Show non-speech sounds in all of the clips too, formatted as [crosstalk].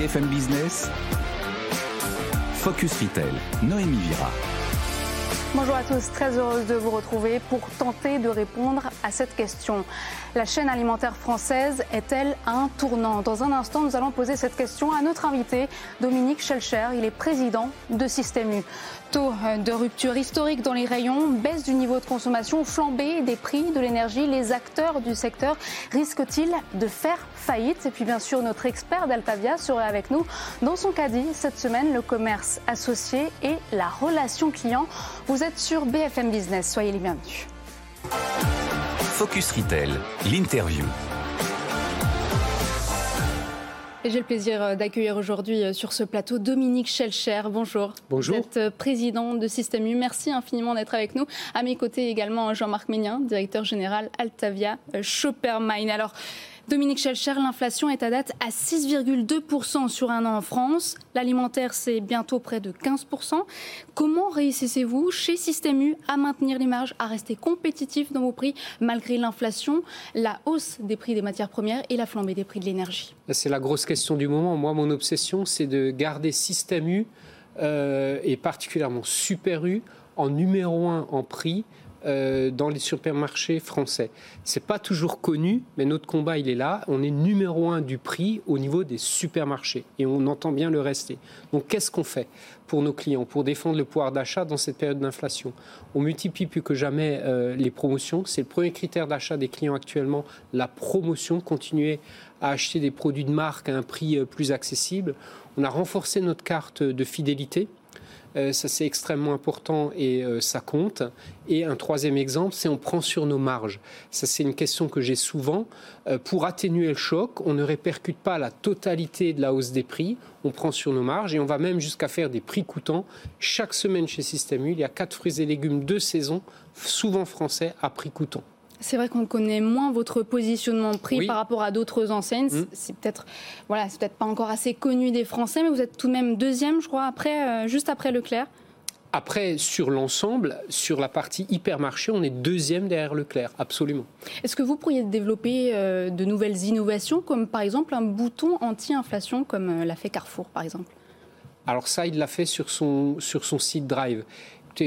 BFM Business, Focus Retail, Noémie Vira. Bonjour à tous, très heureuse de vous retrouver pour tenter de répondre à cette question. La chaîne alimentaire française est-elle un tournant? Dans un instant, nous allons poser cette question à notre invité, Dominique Schelcher. Il est président de Système U. Taux de rupture historique dans les rayons, baisse du niveau de consommation, flambée des prix de l'énergie. Les acteurs du secteur risquent-ils de faire faillite Et puis bien sûr, notre expert d'Altavia sera avec nous dans son caddie cette semaine, le commerce associé et la relation client. Vous êtes sur BFM Business, soyez les bienvenus. Focus Retail, l'interview. Et j'ai le plaisir euh, d'accueillir aujourd'hui euh, sur ce plateau Dominique Schelcher. Bonjour. Bonjour. Vous êtes euh, président de Système U. Merci infiniment d'être avec nous. À mes côtés également Jean-Marc Ménien, directeur général Altavia Shoppermine. Alors, Dominique Schelcher, l'inflation est à date à 6,2% sur un an en France. L'alimentaire, c'est bientôt près de 15%. Comment réussissez-vous chez Système U à maintenir les marges, à rester compétitif dans vos prix malgré l'inflation, la hausse des prix des matières premières et la flambée des prix de l'énergie? C'est la grosse question du moment. Moi, mon obsession, c'est de garder Système U euh, et particulièrement Super U en numéro un en prix euh, dans les supermarchés français. C'est pas toujours connu, mais notre combat il est là. On est numéro un du prix au niveau des supermarchés et on entend bien le rester. Donc qu'est-ce qu'on fait pour nos clients pour défendre le pouvoir d'achat dans cette période d'inflation? On multiplie plus que jamais euh, les promotions. C'est le premier critère d'achat des clients actuellement, la promotion. Continuer à acheter des produits de marque à un prix euh, plus accessible. On a renforcé notre carte de fidélité ça, c'est extrêmement important et euh, ça compte. Et un troisième exemple, c'est on prend sur nos marges. Ça, c'est une question que j'ai souvent. Euh, pour atténuer le choc, on ne répercute pas la totalité de la hausse des prix. On prend sur nos marges et on va même jusqu'à faire des prix coûtants. Chaque semaine chez Système U, il y a quatre fruits et légumes de saison, souvent français, à prix coûtant. C'est vrai qu'on connaît moins votre positionnement prix par rapport à d'autres enseignes. Mm. C'est peut-être voilà, c'est peut-être pas encore assez connu des Français, mais vous êtes tout de même deuxième, je crois, après, euh, juste après Leclerc. Après, sur l'ensemble, sur la partie hypermarché, on est deuxième derrière Leclerc, absolument. Est-ce que vous pourriez développer euh, de nouvelles innovations, comme par exemple un bouton anti-inflation, comme euh, l'a fait Carrefour, par exemple? Alors ça, il l'a fait sur son, sur son site Drive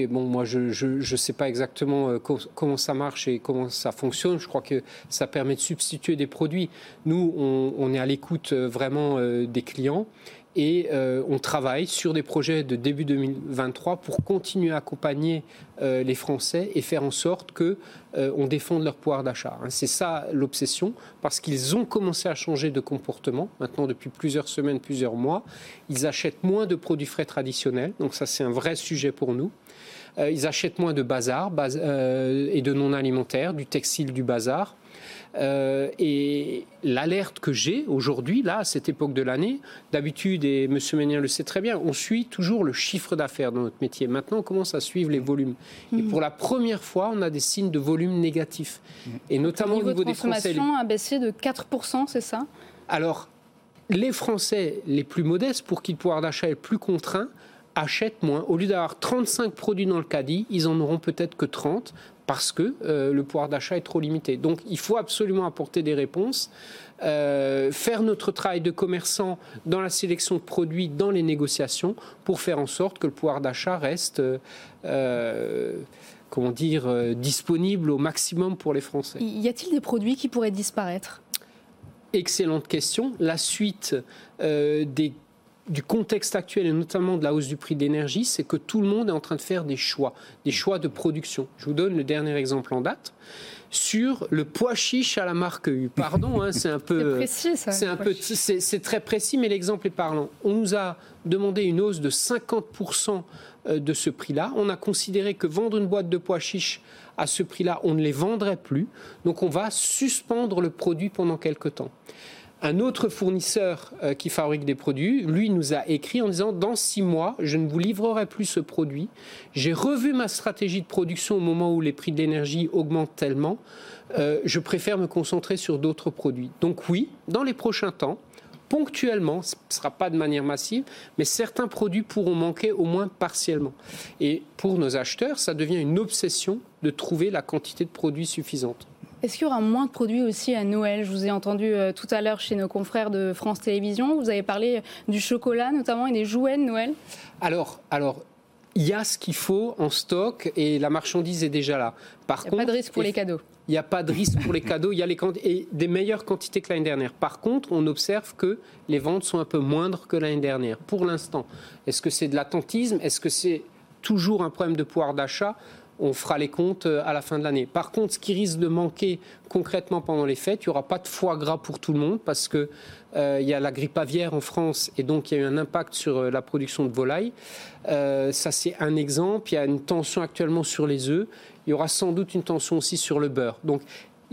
bon, moi, je ne sais pas exactement euh, comment ça marche et comment ça fonctionne. Je crois que ça permet de substituer des produits. Nous, on, est à l'écoute euh, vraiment euh, des clients et on travaille sur des projets de début 2023 pour continuer à accompagner les Français et faire en sorte que on défende leur pouvoir d'achat. Hein. C'est ça l'obsession, parce qu'ils ont commencé à changer de comportement maintenant depuis plusieurs semaines, plusieurs mois. Ils achètent moins de produits frais traditionnels, donc ça c'est un vrai sujet pour nous. Euh, ils achètent moins de bazar euh, et de non alimentaire, du textile, du bazar. Euh, et l'alerte que j'ai aujourd'hui, là, à cette époque de l'année, d'habitude, et M. Ménien le sait très bien, on suit toujours le chiffre d'affaires dans notre métier. Maintenant, on commence à suivre les volumes. Et mmh. pour la première fois, on a des signes de volume négatifs. Et notamment au niveau, des Français. La a baissé de 4%, c'est ça? Alors, les Français les plus modestes, pour qui le pouvoir d'achat est plus contraint, achètent moins. Au lieu d'avoir 35 produits dans le caddie, ils en auront peut-être que 30 parce que euh, le pouvoir d'achat est trop limité. Donc il faut absolument apporter des réponses, euh, faire notre travail de commerçant dans la sélection de produits, dans les négociations, pour faire en sorte que le pouvoir d'achat reste... Euh, comment dire, disponible au maximum pour les Français. Y a-t-il des produits qui pourraient disparaître? Excellente question. La suite des du contexte actuel et notamment de la hausse du prix d'énergie, c'est que tout le monde est en train de faire des choix, des choix de production. Je vous donne le dernier exemple en date sur le pois chiche à la marque U. Pardon, hein, c'est un [laughs] peu, c'est un peu, c'est très précis, mais l'exemple est parlant. On nous a demandé une hausse de 50% euh, de ce prix-là. On a considéré que vendre une boîte de pois chiche à ce prix-là, on ne les vendrait plus. Donc on va suspendre le produit pendant quelques temps. Un autre fournisseur euh, qui fabrique des produits, lui, nous a écrit en disant dans six mois, je ne vous livrerai plus ce produit. J'ai revu ma stratégie de production au moment où les prix de l'énergie augmentent tellement. Euh, je préfère me concentrer sur d'autres produits. Donc oui, dans les prochains temps, ponctuellement, ce ne sera pas de manière massive, mais certains produits pourront manquer au moins partiellement. Et pour nos acheteurs, ça devient une obsession de trouver la quantité de produits suffisante. Est-ce qu'il y aura moins de produits aussi à Noël? Je vous ai entendu euh, tout à l'heure chez nos confrères de France Télévisions. Vous avez parlé du chocolat notamment et des jouets de Noël. Alors, alors il y a ce qu'il faut en stock et la marchandise est déjà là. Par il n'y a pas de risque pour les cadeaux. Il n'y a pas [laughs] de risque pour les cadeaux. Il y a les et des meilleures quantités que l'année dernière. Par contre, on observe que les ventes sont un peu moindres que l'année dernière. Pour l'instant, est-ce que c'est de l'attentisme? Est-ce que c'est toujours un problème de pouvoir d'achat? On fera les comptes euh, à la fin de l'année. Par contre, ce qui risque de manquer concrètement pendant les fêtes, il n'y aura pas de foie gras pour tout le monde parce qu'il euh, y a la grippe aviaire en France et donc il y a eu un impact sur euh, la production de volailles. ça, c'est un exemple. Il y a une tension actuellement sur les œufs. Il y aura sans doute une tension aussi sur le beurre.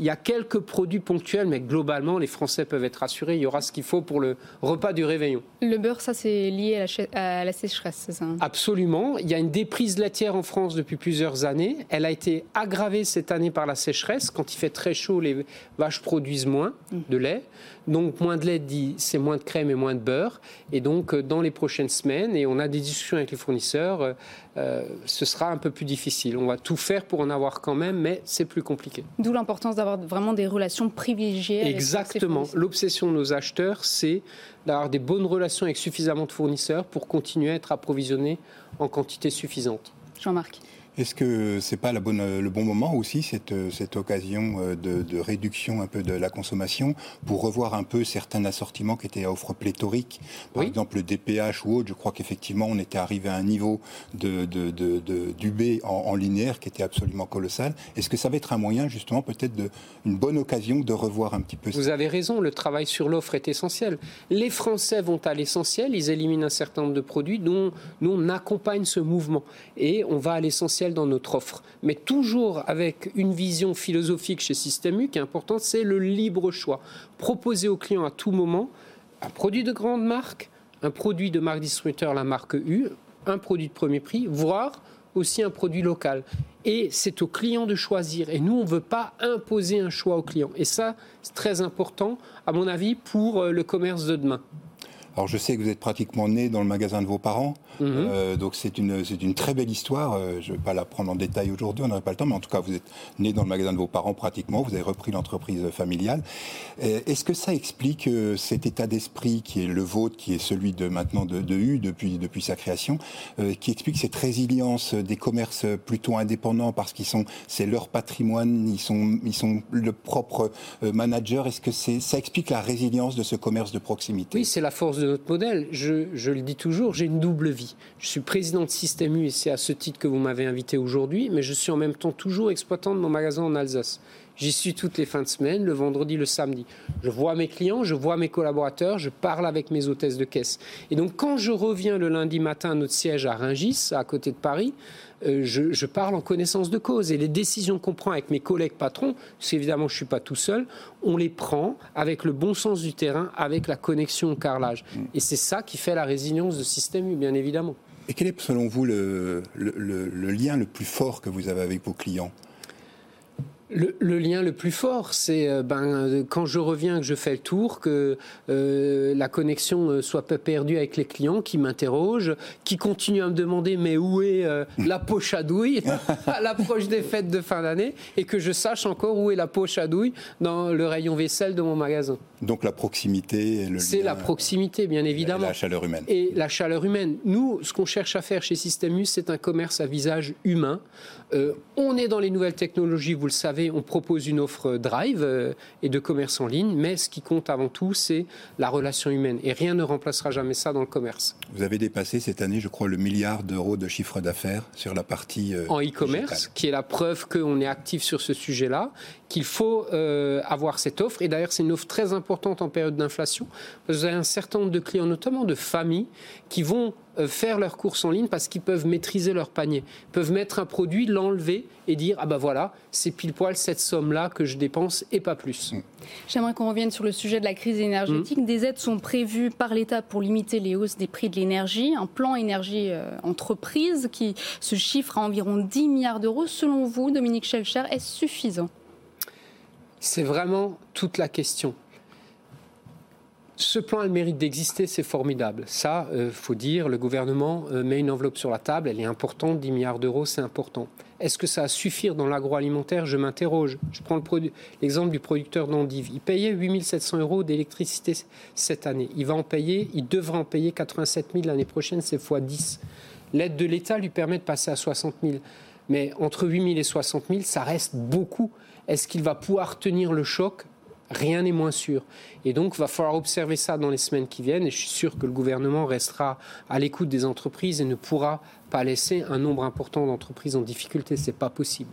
Il y a quelques produits ponctuels, mais globalement, les Français peuvent être rassurés. Il y aura ce qu'il faut pour le repas du réveillon. Le beurre, ça, c'est lié à la, sécheresse, c'est ça hein? Absolument. Il y a une déprise laitière en France depuis plusieurs années. Elle a été aggravée cette année par la sécheresse. Quand il fait très chaud, les vaches produisent moins de lait. Donc moins de lait dit c'est moins de crème et moins de beurre. Et donc euh, dans les prochaines semaines, et on a des discussions avec les fournisseurs, euh, ce sera un peu plus difficile. On va tout faire pour en avoir quand même, mais c'est plus compliqué. D'où l'importance d'avoir vraiment des relations privilégiées. Exactement. L'obsession de nos acheteurs, c'est d'avoir des bonnes relations avec suffisamment de fournisseurs pour continuer à être approvisionnés en quantité suffisante. Jean-Marc. Est-ce que c'est pas la bonne, le bon moment aussi, cette, cette occasion euh, de, réduction un peu de la consommation, pour revoir un peu certains assortiments qui étaient à offre pléthorique? Par exemple, le DPH ou autre, je crois qu'effectivement, on était arrivé à un niveau de, de, de en, linéaire qui était absolument colossal. Est-ce que ça va être un moyen, justement, peut-être une bonne occasion de revoir un petit peu Vous avez raison, le travail sur l'offre est essentiel. Les Français vont à l'essentiel, ils éliminent un certain nombre de produits, dont nous, on accompagne ce mouvement. Et on va à l'essentiel dans notre offre, mais toujours avec une vision philosophique chez Système U qui est importante, c'est le libre choix. Proposer au client à tout moment un produit de grande marque, un produit de marque distributeur, la marque U, un produit de premier prix, voire aussi un produit local. Et c'est au client de choisir. Et nous, on ne veut pas imposer un choix au client. Et ça, c'est très important, à mon avis, pour euh, le commerce de demain. Alors je sais que vous êtes pratiquement né dans le magasin de vos parents, mhm. euh, donc c'est une, c'est une très belle histoire. Euh, je ne vais pas la prendre en détail aujourd'hui, on n'aurait pas le temps, mais en tout cas vous êtes né dans le magasin de vos parents pratiquement, vous avez repris l'entreprise familiale. Euh, est-ce que ça explique cet état d'esprit qui est le vôtre, qui est celui de maintenant de, de U depuis, depuis sa création, qui explique cette résilience des commerces plutôt indépendants parce qu'ils sont, c'est leur patrimoine, ils sont, ils sont le propre manager? Est-ce que c'est, ça explique la résilience de ce commerce de proximité? Oui, c'est la force de notre modèle. Je, le dis toujours, j'ai une double vie. Je suis président de Système U et c'est à ce titre que vous m'avez invité aujourd'hui, mais je suis en même temps toujours exploitant de mon magasin en Alsace. J'y suis toutes les fins de semaine, le vendredi, le samedi. Je vois mes clients, je vois mes collaborateurs, je parle avec mes hôtesses de caisse. Et donc quand je reviens le lundi matin à notre siège à Ringis, à côté de Paris, euh, je, parle en connaissance de cause. Et les décisions qu'on prend avec mes collègues patrons, parce qu'évidemment je ne suis pas tout seul, on les prend avec le bon sens du terrain, avec la connexion au carrelage. Mm. Et c'est ça qui fait la résilience de système U, bien évidemment. Et quel est selon vous le lien le plus fort que vous avez avec vos clients? Le, lien le plus fort, c'est euh, ben, quand je reviens, que je fais le tour, que euh, la connexion euh, soit pas perdue avec les clients qui m'interrogent, qui continuent à me demander mais où est la poche à douille [laughs] à l'approche des fêtes de fin d'année et que je sache encore où est la poche à douille dans le rayon vaisselle de mon magasin. Donc la proximité. C'est la proximité, bien évidemment. La chaleur humaine. Et la chaleur humaine. Nous, ce qu'on cherche à faire chez Systemus, c'est un commerce à visage humain. on est dans les nouvelles technologies, vous le savez on propose une offre drive euh, et de commerce en ligne, mais ce qui compte avant tout, c'est la relation humaine. Et rien ne remplacera jamais ça dans le commerce. Vous avez dépassé cette année, je crois, le milliard d'euros de chiffre d'affaires sur la partie... Euh, en e-commerce, qui est la preuve qu'on est actif sur ce sujet-là, qu'il faut euh, avoir cette offre. Et d'ailleurs, c'est une offre très importante en période d'inflation. Vous avez un certain nombre de clients, notamment de familles, qui vont euh, faire leurs courses en ligne parce qu'ils peuvent maîtriser leur panier. Ils peuvent mettre un produit, l'enlever et dire ah ben voilà, c'est pile poil cette somme-là que je dépense et pas plus. Mm. J'aimerais qu'on revienne sur le sujet de la crise énergétique. Mm. Des aides sont prévues par l'État pour limiter les hausses des prix de l'énergie. Un plan énergie euh, entreprise qui se chiffre à environ 10 milliards d'euros. Selon vous, Dominique Schelcher, est-ce suffisant? C'est vraiment toute la question Ce plan a le mérite d'exister, c'est formidable. Ça, euh, faut dire, le gouvernement euh, met une enveloppe sur la table, elle est importante, 10 milliards d'euros, c'est important. Est-ce que ça va suffire dans l'agroalimentaire? Je m'interroge. Je prends l'exemple du producteur d'endives. Il payait 8 700 euros d'électricité cette année. Il va en payer, il devra en payer 87 000 l'année prochaine, c'est fois 10. L'aide de l'État lui permet de passer à 60 000. Mais entre 8 000 et 60 000, ça reste beaucoup. Est-ce qu'il va pouvoir tenir le choc? Rien n'est moins sûr. Et donc, il va falloir observer ça dans les semaines qui viennent. Et je suis sûr que le gouvernement restera à l'écoute des entreprises et ne pourra pas laisser un nombre important d'entreprises en difficulté. Ce n'est pas possible.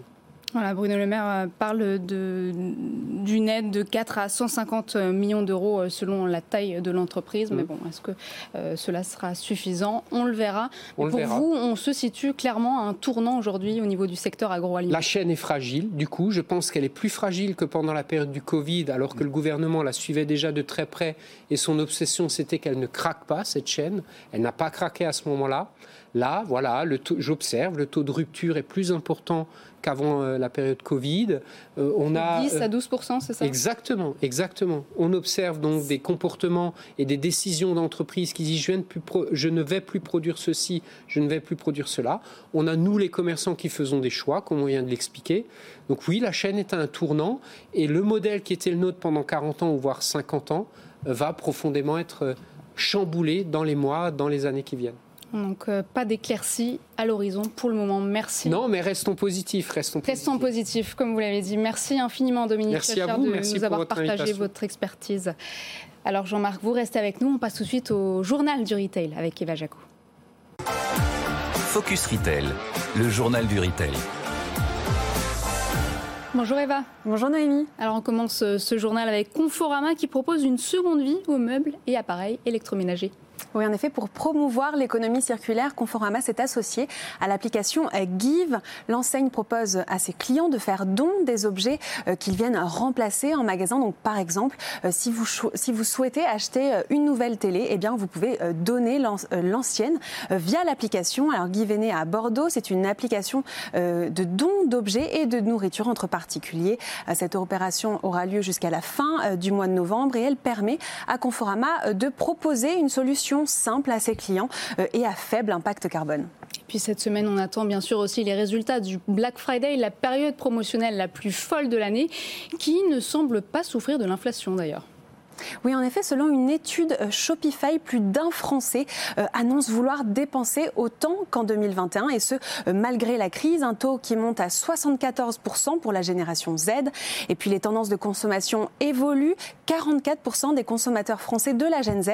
Voilà, Bruno Le Maire euh, parle d'une aide de 4 à 150 millions d'euros euh, selon la taille de l'entreprise. Mais mm. bon, est-ce que euh, cela sera suffisant? On le verra. pour vous, on se situe clairement à un tournant aujourd'hui au niveau du secteur agroalimentaire. La chaîne est fragile. Du coup, je pense qu'elle est plus fragile que pendant la période du Covid, alors que le gouvernement la suivait déjà de très près. Et son obsession, c'était qu'elle ne craque pas, cette chaîne. Elle n'a pas craqué à ce moment-là. Là, voilà, j'observe, le taux de rupture est plus important qu'avant euh, la période Covid. Euh, on a 10 à 12 c'est ça? Exactement, exactement. On observe donc des comportements et des décisions d'entreprise qui disent je, je, ne vais plus produire ceci, je ne vais plus produire cela. On a nous les commerçants qui faisons des choix, comme on vient de l'expliquer. Donc oui, la chaîne est à un tournant et le modèle qui était le nôtre pendant 40 ans ou voire 50 ans va profondément être chamboulé dans les mois, dans les années qui viennent. Donc euh, pas d'éclaircie à l'horizon pour le moment. Merci. Non, mais restons positifs. Restons, restons positifs. comme vous l'avez dit. Merci infiniment, Dominique Merci à vous. de Merci nous avoir partagé votre expertise. Alors Jean-Marc, vous restez avec nous. On passe tout de suite au journal du retail avec Eva Jaco. Focus Retail, le journal du retail. Bonjour Eva. Bonjour Noémie. Alors on commence euh, ce journal avec Conforama qui propose une seconde vie aux meubles et appareils électroménagers. Oui, en effet, pour promouvoir l'économie circulaire, Conforama s'est associé à l'application Give. L'enseigne propose à ses clients de faire don des objets euh, qu'ils viennent remplacer en magasin. Donc, par exemple, euh, si vous, si vous souhaitez acheter euh, une nouvelle télé, eh bien, vous pouvez donner l'ancienne via l'application. Alors, Give est né à Bordeaux. C'est une application de don d'objets et de nourriture entre particuliers. Cette opération aura lieu jusqu'à la fin du mois de novembre et elle permet à Conforama de proposer une solution simple à ses clients euh, et à faible impact carbone. Puis cette semaine, on attend bien sûr aussi les résultats du Black Friday, la période promotionnelle la plus folle de l'année, qui ne semble pas souffrir de l'inflation d'ailleurs. Oui, en effet, selon une étude euh, Shopify, plus d'un Français euh, annonce vouloir dépenser autant qu'en 2021, et ce, euh, malgré la crise, un taux qui monte à 74% pour la génération Z. Et puis les tendances de consommation évoluent. 44% des consommateurs français de la Gen Z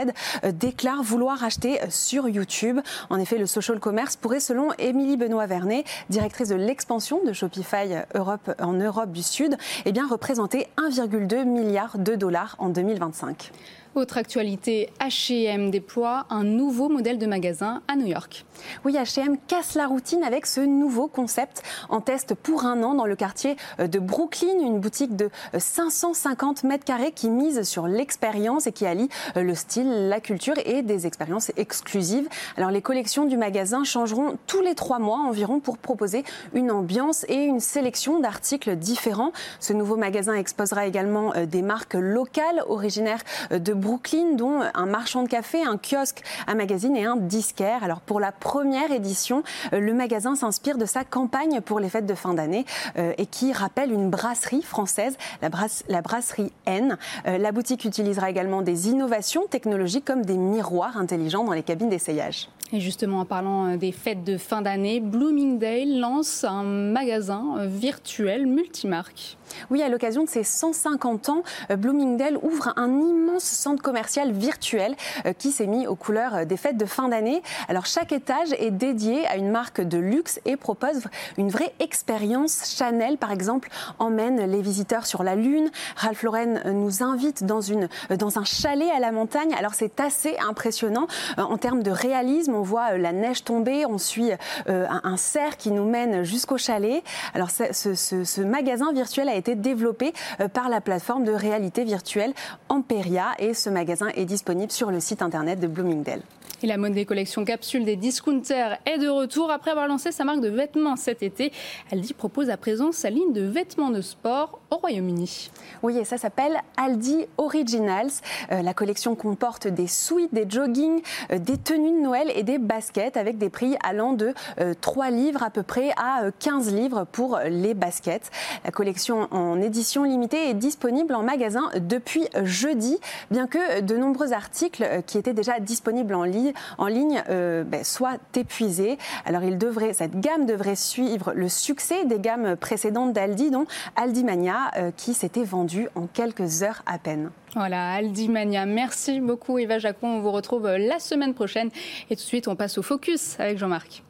déclarent vouloir acheter sur YouTube. En effet, le social commerce pourrait, selon Émilie Benoît-Vernet, directrice de l'expansion de Shopify Europe, en Europe du Sud, eh représenter 1,2 milliard de dollars en 2021. 2025 autre actualité, H&M déploie un nouveau modèle de magasin à New York. Oui, H&M casse la routine avec ce nouveau concept en test pour un an dans le quartier euh, de Brooklyn, une boutique de 550 euh, mètres carrés qui mise sur l'expérience et qui allie euh, le style, la culture et des expériences exclusives. Alors les collections du magasin changeront tous les trois mois environ pour proposer une ambiance et une sélection d'articles différents. Ce nouveau magasin exposera également des marques locales originaires de Brooklyn, dont un marchand de café, un kiosque, un magazine et un disquaire. Alors pour la première édition, euh, le magasin s'inspire de sa campagne pour les fêtes de fin d'année euh, et qui rappelle une brasserie française, la, la brasserie N. Euh, la boutique utilisera également des innovations technologiques comme des miroirs intelligents dans les cabines d'essayage. Et justement, en parlant des fêtes de fin d'année, Bloomingdale lance un magasin virtuel multimarque. Oui, à l'occasion de ses 150 ans, euh, Bloomingdale ouvre un immense centre commercial virtuel euh, qui s'est mis aux couleurs euh, des fêtes de fin d'année. Alors chaque étage est dédié à une marque de luxe et propose une vraie expérience. Chanel, par exemple, emmène les visiteurs sur la Lune. Ralph Lauren nous invite dans, une, dans un chalet à la montagne. Alors c'est assez impressionnant en termes de réalisme. Voit la neige tomber, on suit un cerf qui nous mène jusqu'au chalet. Alors ce, ce, magasin virtuel a été été développé euh, par la plateforme de réalité virtuelle Amperia et ce magasin est disponible sur le site internet de Bloomingdale. Et la mode des collections capsules des discounters est de retour. Après avoir lancé sa marque de vêtements cet été, Aldi propose à présent sa ligne de vêtements de sport au Royaume-Uni. Oui, et ça s'appelle Aldi Originals. Euh, la collection comporte des suites, des joggings, euh, des tenues de Noël et des baskets avec des prix allant de 3 euh, livres à peu près à 15 livres pour les baskets. La collection en édition limitée est disponible en magasin depuis jeudi, bien que de nombreux articles qui étaient déjà disponibles en, ligne, en ligne ben, soient épuisés. Alors il devrait, cette gamme devrait suivre le succès des gammes précédentes d'Aldi, dont Aldi Mania, qui s'était vendue en quelques heures à peine. Voilà, Aldi Mania. Merci beaucoup Eva Jacon. On vous retrouve la semaine prochaine. Et tout de suite, on passe au Focus avec Jean-Marc.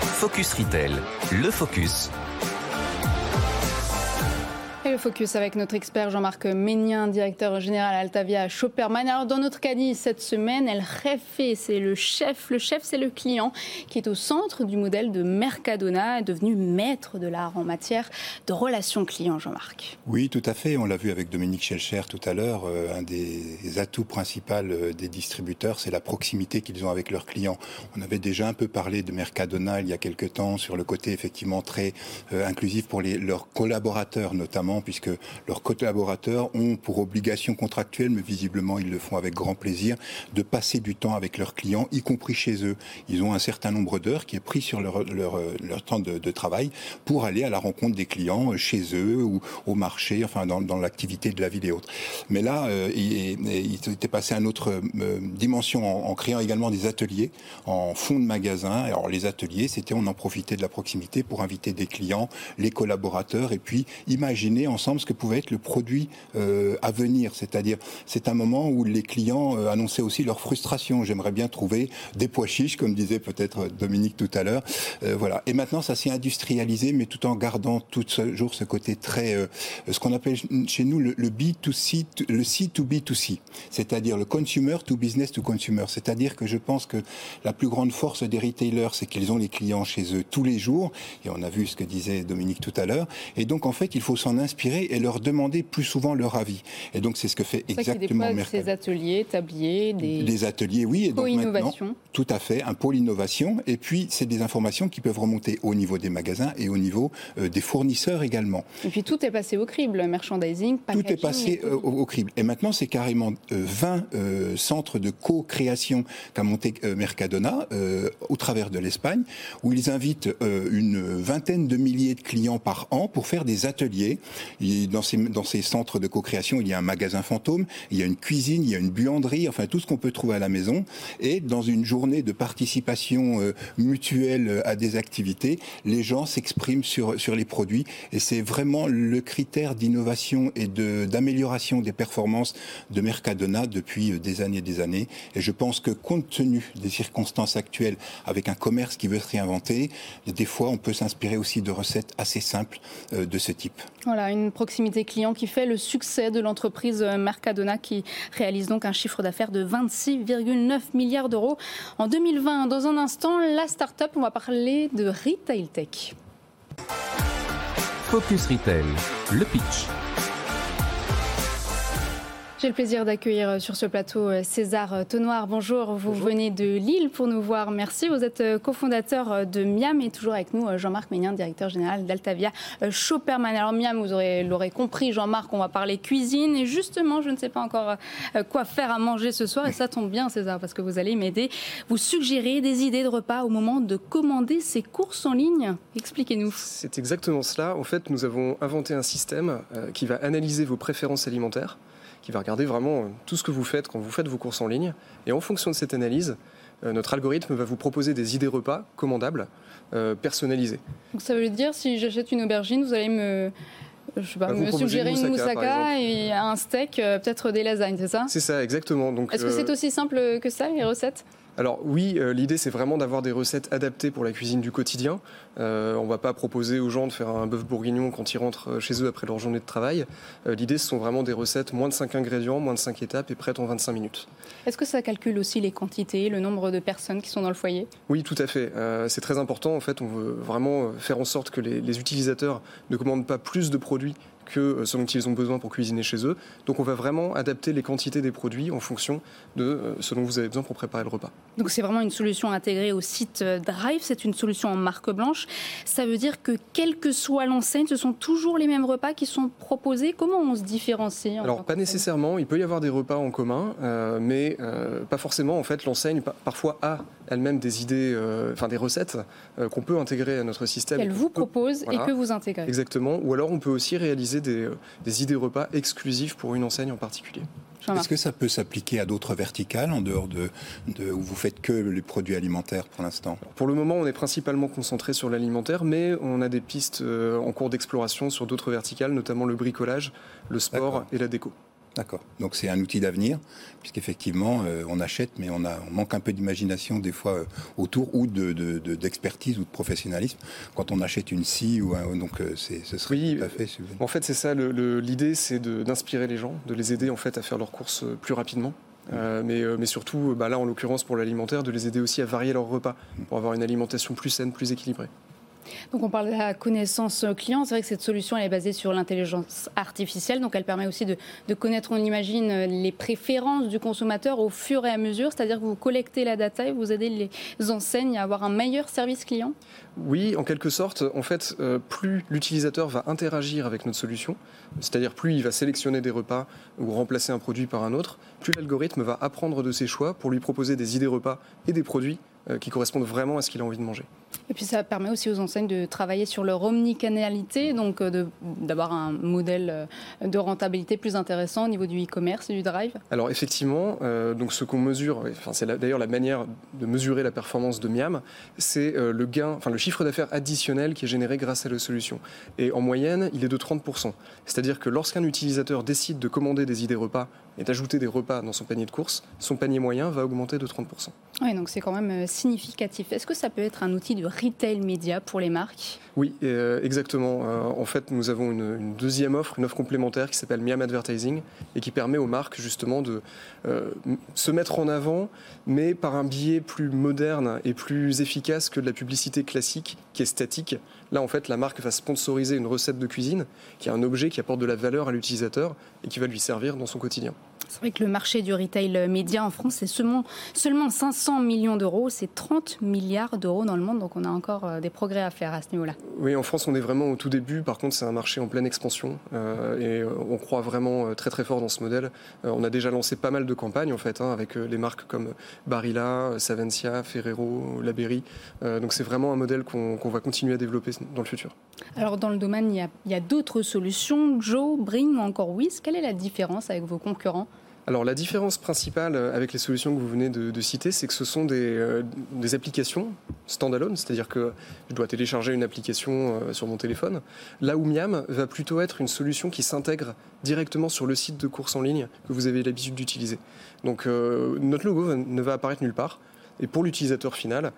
Focus Retail, le Focus le focus avec notre expert Jean-Marc Ménien, directeur général Altavia Shopperman. Alors dans notre caddie cette semaine, El Jefe, c'est le chef. Le chef, c'est le client qui est au centre du modèle de Mercadona, devenu maître de l'art en matière de relations clients, Jean-Marc. Oui, tout à fait. On l'a vu avec Dominique Schelcher tout à l'heure. Euh, un des atouts principaux euh, des distributeurs, c'est la proximité qu'ils ont avec leurs clients. On avait déjà un peu parlé de Mercadona il y a quelques temps sur le côté effectivement très euh, inclusif pour les, leurs collaborateurs notamment puisque leurs collaborateurs ont pour obligation contractuelle, mais visiblement ils le font avec grand plaisir, de passer du temps avec leurs clients, y compris chez eux. Ils ont un certain nombre d'heures qui est pris sur leur, leur, leur temps de, travail pour aller à la rencontre des clients euh, chez eux ou au marché, enfin dans, dans l'activité de la ville et autres. Mais là, euh, il, il, était passé à une autre euh, dimension en, en, créant également des ateliers en fond de magasin. Alors les ateliers, c'était on en profitait de la proximité pour inviter des clients, les collaborateurs et puis imaginer ensemble ce que pouvait être le produit euh, à venir. C'est-à-dire, c'est un moment où les clients euh, annonçaient aussi leur frustration. J'aimerais bien trouver des pois chiches, comme disait peut-être Dominique tout à l'heure. Euh, voilà. Et maintenant, ça s'est industrialisé, mais tout en gardant toujours ce côté très, ce qu'on appelle chez nous le, le B2C, le C2B2C, c'est-à-dire le consumer to business to consumer. C'est-à-dire que je pense que la plus grande force des retailers, c'est qu'ils ont les clients chez eux tous les jours. Et on a vu ce que disait Dominique tout à l'heure. Et donc, en fait, il faut s'en inspirer et leur demander plus souvent leur avis. Et donc c'est ce que fait exactement Mercado. Ces ateliers, tabliers, des, des ateliers, oui. Et donc innovation. tout à fait, un pôle innovation. Et puis c'est des informations qui peuvent remonter au niveau des magasins et au niveau euh, des fournisseurs également. Et puis tout est passé au crible, merchandising, packaging. Tout est passé euh, au, au, crible. Et maintenant c'est carrément euh, 20 euh, centres de co-création qu'a monté Mercadona au travers de l'Espagne, où ils invitent une vingtaine de milliers de clients par an pour faire des ateliers dans ces, dans ces centres de co-création, il y a un magasin fantôme, il y a une cuisine, il y a une buanderie, enfin tout ce qu'on peut trouver à la maison. Et dans une journée de participation euh, mutuelle à des activités, les gens s'expriment sur, sur les produits. Et c'est vraiment le critère d'innovation et d'amélioration des performances de Mercadona depuis euh, des années et des années. Et je pense que compte tenu des circonstances actuelles, avec un commerce qui veut se réinventer, des fois on peut s'inspirer aussi de recettes assez simples euh, de ce type. Voilà, une proximité client qui fait le succès de l'entreprise Mercadona qui réalise donc un chiffre d'affaires de 26,9 milliards d'euros en 2020. Dans un instant, la start-up, on va parler de Retail Tech. Focus Retail, le pitch. J'ai le plaisir d'accueillir euh, sur ce plateau euh, César euh, Tonoir. Bonjour, vous Bonjour. venez de Lille pour nous voir. Merci. Vous êtes cofondateur de Miam et toujours avec nous Jean-Marc Ménien, directeur général d'Altavia Shopperman. Alors Miam, vous l'aurez compris, Jean-Marc, on va parler cuisine et justement, je ne sais pas encore quoi faire à manger ce soir et ça tombe bien César parce que vous allez m'aider. Vous suggérez des idées de repas au moment de commander ses courses en ligne. Expliquez-nous. C'est exactement cela. En fait, nous avons inventé un système qui va analyser vos préférences alimentaires qui va regarder vraiment euh, tout ce que vous faites quand vous faites vos courses en ligne. Et en fonction de cette analyse, euh, notre algorithme va vous proposer des idées repas commandables, euh, personnalisées. Donc ça veut dire si j'achète une aubergine, vous allez me je sais pas, me suggérer une moussaka, et un steak, euh, peut-être des lasagnes, c'est ça? C'est ça, exactement. Est-ce que c'est aussi simple que ça, les recettes? Alors oui, euh, l'idée c'est vraiment d'avoir des recettes adaptées pour la cuisine du quotidien. Euh, on ne va pas proposer aux gens de faire un bœuf bourguignon quand ils rentrent euh, chez eux après leur journée de travail. Euh, l'idée ce sont vraiment des recettes moins de 5 ingrédients, moins de 5 étapes et prêtes en 25 minutes. Est-ce que ça calcule aussi les quantités, le nombre de personnes qui sont dans le foyer? Oui, tout à fait. C'est très important. En fait, on veut vraiment faire en sorte que les, les utilisateurs ne commandent pas plus de produits que ce dont ils ont besoin pour cuisiner chez eux. Donc on va vraiment adapter les quantités des produits en fonction de ce dont vous avez besoin pour préparer le repas. Donc c'est vraiment une solution intégrée au site Drive, c'est une solution en marque blanche. Ça veut dire que quelle que soit l'enseigne, ce sont toujours les mêmes repas qui sont proposés. Comment on se différencie Alors pas nécessairement, il peut y avoir des repas en commun, mais pas forcément. En fait, l'enseigne parfois a elle-même des idées, euh, enfin des recettes euh, qu'on peut intégrer à notre système. Elle vous propose et que vous intégrez. Exactement. Ou alors on peut aussi réaliser des, euh, des idées repas exclusives pour une enseigne en particulier. Est-ce que ça peut s'appliquer à d'autres verticales en dehors de, de, où vous faites que les produits alimentaires pour l'instant? Pour le moment, on est principalement concentré sur l'alimentaire, mais on a des pistes en cours d'exploration sur d'autres verticales, notamment le bricolage, le sport et la déco. D'accord. Donc c'est un outil d'avenir, puisqu'effectivement, euh, on achète, mais on, a, on manque un peu d'imagination des fois euh, autour, ou d'expertise de, ou de professionnalisme, quand on achète une scie, ou un, donc euh, c'est, ce serait oui, tout à fait... En fait, c'est ça, l'idée, c'est d'inspirer les gens, de les aider en fait à faire leurs courses plus rapidement. mais, mais, surtout, bah là en l'occurrence pour l'alimentaire, de les aider aussi à varier leurs repas pour avoir une alimentation plus saine, plus équilibrée. Donc on parle de la connaissance client. C'est vrai que cette solution elle est basée sur l'intelligence artificielle, donc elle permet aussi de, connaître, on imagine, les préférences du consommateur au fur et à mesure. C'est-à-dire que vous collectez la data et vous aidez les enseignes à avoir un meilleur service client. Oui, en quelque sorte. En fait, euh, plus l'utilisateur va interagir avec notre solution, c'est-à-dire plus il va sélectionner des repas ou remplacer un produit par un autre, plus l'algorithme va apprendre de ses choix pour lui proposer des idées repas et des produits qui correspondent vraiment à ce qu'il a envie de manger. Et puis ça permet aussi aux enseignes de travailler sur leur omnicanalité, donc euh, d'avoir un modèle euh, de rentabilité plus intéressant au niveau du e-commerce et du drive. Alors effectivement, donc ce qu'on mesure, enfin, c'est d'ailleurs la manière de mesurer la performance de Miam, c'est le gain, enfin le chiffre d'affaires additionnel qui est généré grâce à la solution. Et en moyenne, il est de 30%. C'est-à-dire que lorsqu'un utilisateur décide de commander des idées repas et d'ajouter des repas dans son panier de course, son panier moyen va augmenter de 30%. Oui, donc c'est quand même euh, significatif. Est-ce que ça peut être un outil de retail média pour les marques? Oui, euh, exactement. Euh, en fait, nous avons une, deuxième offre, une offre complémentaire qui s'appelle Miam Advertising et qui permet aux marques justement de se mettre en avant, mais par un biais plus moderne et plus efficace que de la publicité classique qui est statique. Là, en fait, la marque va sponsoriser une recette de cuisine qui est un objet qui apporte de la valeur à l'utilisateur et qui va lui servir dans son quotidien. C'est vrai que le marché du retail média en France, c'est seulement, seulement 500 millions d'euros. C'est 30 milliards d'euros dans le monde. Donc on a encore euh, des progrès à faire à ce niveau-là. Oui, en France, on est vraiment au tout début. Par contre, c'est un marché en pleine expansion. Euh, et euh, on croit vraiment très très fort dans ce modèle. on a déjà lancé pas mal de campagnes en fait, hein, avec les marques comme Barilla, Savencia, Ferrero, Laberry. donc c'est vraiment un modèle qu'on va continuer à développer dans le futur. Alors dans le domaine, il y a, a d'autres solutions. Joe, Bring ou encore Wiz. Quelle est la différence avec vos concurrents? Alors la différence principale euh, avec les solutions que vous venez de, citer, c'est que ce sont euh, des, applications standalone, c'est-à-dire que je dois télécharger une application euh, sur mon téléphone. Là où Miam va plutôt être une solution qui s'intègre directement sur le site de course en ligne que vous avez l'habitude d'utiliser. Donc notre logo ne va apparaître nulle part. Et pour l'utilisateur final,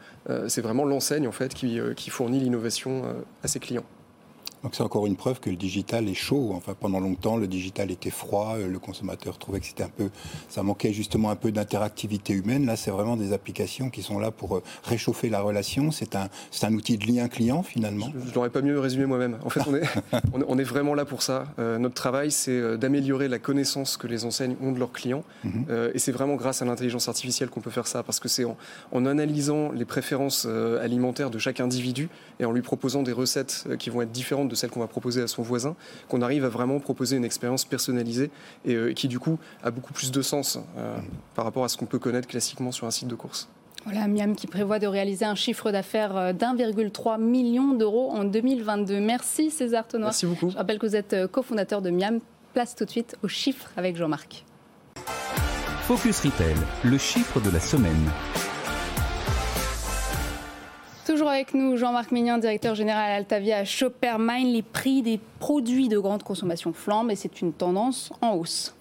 c'est vraiment l'enseigne en fait qui fournit l'innovation à ses clients. Donc c'est encore une preuve que le digital est chaud. Enfin, pendant longtemps, le digital était froid. Euh, le consommateur trouvait que c'était un peu, ça manquait justement un peu d'interactivité humaine. Là, c'est vraiment des applications qui sont là pour euh, réchauffer la relation. C'est un, c'est un outil de lien client finalement. Je, ne l'aurais pas mieux résumé moi-même. En fait, [laughs] on est, on est vraiment là pour ça. Euh, notre travail, c'est d'améliorer la connaissance que les enseignes ont de leurs clients. Mhm. et c'est vraiment grâce à l'intelligence artificielle qu'on peut faire ça, parce que c'est en, en analysant les préférences alimentaires de chaque individu et en lui proposant des recettes qui vont être différentes de celle qu'on va proposer à son voisin, qu'on arrive à vraiment proposer une expérience personnalisée et euh, qui du coup a beaucoup plus de sens euh, par rapport à ce qu'on peut connaître classiquement sur un site de course. Voilà, Miam qui prévoit de réaliser un chiffre d'affaires euh, d'1,3 million d'euros en 2022. Merci César Tonoir. Merci beaucoup. Je rappelle que vous êtes cofondateur de Miam. Place tout de suite au chiffre avec Jean-Marc. Focus Retail, le chiffre de la semaine. Toujours avec nous, Jean-Marc Mignon, directeur général Altavia Shoppermine. Les prix des produits de grande consommation flambent et c'est une tendance en hausse.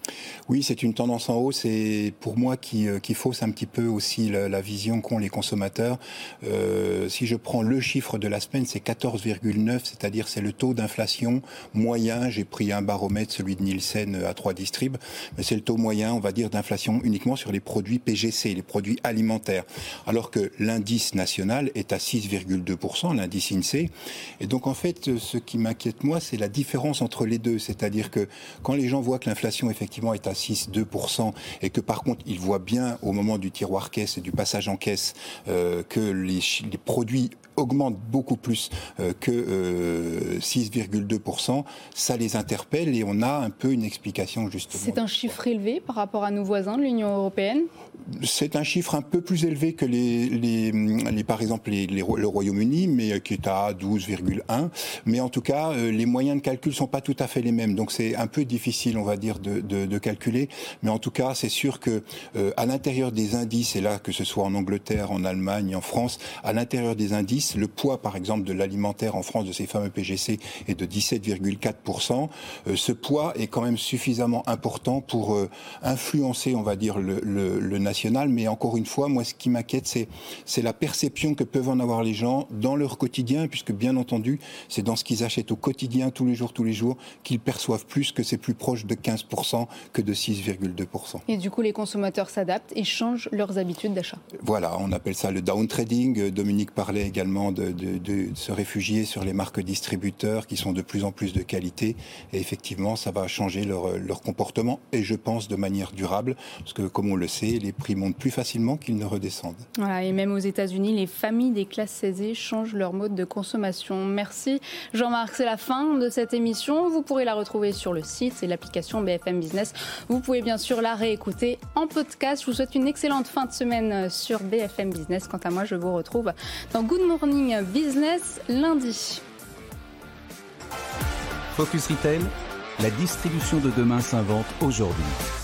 Oui, c'est une tendance en hausse et pour moi qui, euh, qui fausse un petit peu aussi la, vision qu'ont les consommateurs. Euh, si je prends le chiffre de la semaine, c'est 14,9, c'est-à-dire c'est le taux d'inflation moyen. J'ai pris un baromètre, celui de Nielsen à 3 distrib, mais c'est le taux moyen, on va dire, d'inflation uniquement sur les produits PGC, les produits alimentaires. Alors que l'indice national est à 6,2%, l'indice INSEE. Et donc en fait, ce qui m'inquiète moi, c'est la la différence entre les deux. C'est-à-dire que quand les gens voient que l'inflation effectivement est à 6-2% et que par contre ils voient bien au moment du tiroir caisse et du passage en caisse euh, que les, produits augmente beaucoup plus euh, que 6,2%, euh, ça les interpelle et on a un peu une explication justement. C'est un chiffre élevé par rapport à nos voisins de l'Union européenne? C'est un chiffre un peu plus élevé que les, les, par exemple les, le Royaume-Uni, mais euh, qui est à 12,1. Mais en tout cas, les moyens de calcul sont pas tout à fait les mêmes, donc c'est un peu difficile, on va dire, de, de, calculer. Mais en tout cas, c'est sûr que à l'intérieur des indices, et là que ce soit en Angleterre, en Allemagne, en France, à l'intérieur des indices le poids, par exemple, de l'alimentaire en France, de ces fameux PGC, est de 17,4%. Euh, ce poids est quand même suffisamment important pour euh, influencer, on va dire, le, national. Mais encore une fois, moi, ce qui m'inquiète, c'est, c'est la perception que peuvent en avoir les gens dans leur quotidien, puisque bien entendu, c'est dans ce qu'ils achètent au quotidien, tous les jours, tous les jours, qu'ils perçoivent plus que c'est plus proche de 15% que de 6,2%. Et du coup, les consommateurs s'adaptent et changent leurs habitudes d'achat. Voilà, on appelle ça le down trading. Dominique parlait également de, se réfugier sur les marques distributeurs qui sont de plus en plus de qualité. Et effectivement, ça va changer leur, comportement et je pense de manière durable, parce que comme on le sait, les prix montent plus facilement qu'ils ne redescendent. Voilà, et même aux États-Unis, les familles des classes aisées changent leur mode de consommation. Merci Jean-Marc, c'est la fin de cette émission. Vous pourrez la retrouver sur le site et l'application BFM Business. Vous pouvez bien sûr la réécouter en podcast. Je vous souhaite une excellente fin de semaine sur BFM Business. Quant à moi, je vous retrouve dans Good Morning Business lundi. Focus Retail, la distribution de demain s'invente aujourd'hui.